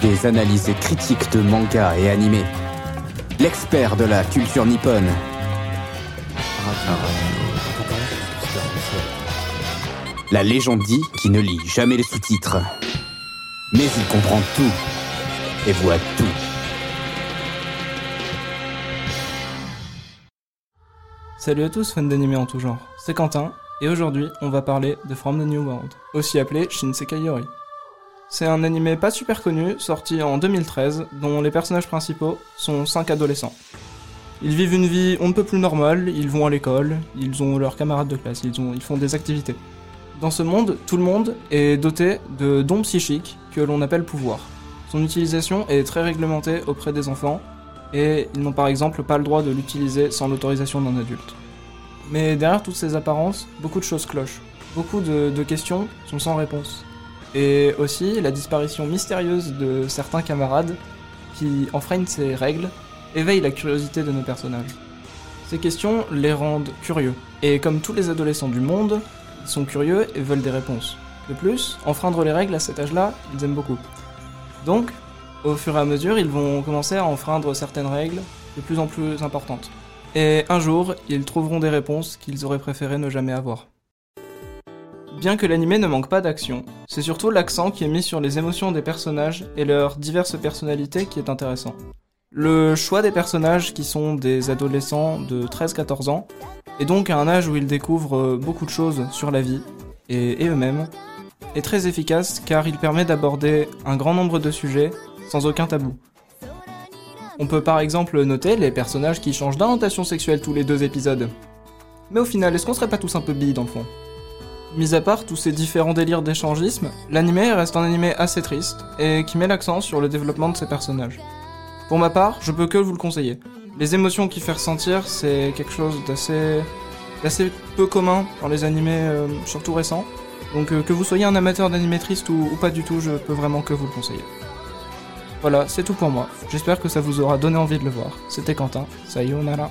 Des analyses et critiques de manga et animés. L'expert de la culture nippone. La légende dit qu'il ne lit jamais les sous-titres. Mais il comprend tout et voit tout. Salut à tous, fans d'animés en tout genre. C'est Quentin et aujourd'hui on va parler de From the New World, aussi appelé Shinsekai Yori. C'est un animé pas super connu, sorti en 2013, dont les personnages principaux sont 5 adolescents. Ils vivent une vie on ne peut plus normale, ils vont à l'école, ils ont leurs camarades de classe, ils, ils font des activités. Dans ce monde, tout le monde est doté de dons psychiques que l'on appelle pouvoirs. Son utilisation est très réglementée auprès des enfants, et ils n'ont par exemple pas le droit de l'utiliser sans l'autorisation d'un adulte. Mais derrière toutes ces apparences, beaucoup de choses clochent. Beaucoup de, questions sont sans réponse. Et aussi la disparition mystérieuse de certains camarades qui enfreignent ces règles éveille la curiosité de nos personnages. Ces questions les rendent curieux, et comme tous les adolescents du monde, ils sont curieux et veulent des réponses. De plus, enfreindre les règles à cet âge-là, ils aiment beaucoup. Donc, au fur et à mesure, ils vont commencer à enfreindre certaines règles de plus en plus importantes. Et un jour, ils trouveront des réponses qu'ils auraient préféré ne jamais avoir. Bien que l'anime ne manque pas d'action, c'est surtout l'accent qui est mis sur les émotions des personnages et leurs diverses personnalités qui est intéressant. Le choix des personnages qui sont des adolescents de 13-14 ans, et donc à un âge où ils découvrent beaucoup de choses sur la vie et, et eux-mêmes, est très efficace car il permet d'aborder un grand nombre de sujets sans aucun tabou. On peut par exemple noter les personnages qui changent d'orientation sexuelle tous les deux épisodes. Mais au final, est-ce qu'on serait pas tous un peu billes dans le fond? Mis à part tous ces différents délires d'échangisme, l'animé reste un animé assez triste et qui met l'accent sur le développement de ses personnages. Pour ma part, je peux que vous le conseiller. Les émotions qu'il fait ressentir, c'est quelque chose d'assez d'assez peu commun dans les animés, euh, surtout récents. Donc euh, que vous soyez un amateur ou, ou pas du tout, je peux vraiment que vous le conseiller. Voilà, c'est tout pour moi. J'espère que ça vous aura donné envie de le voir. C'était Quentin. Sayonara.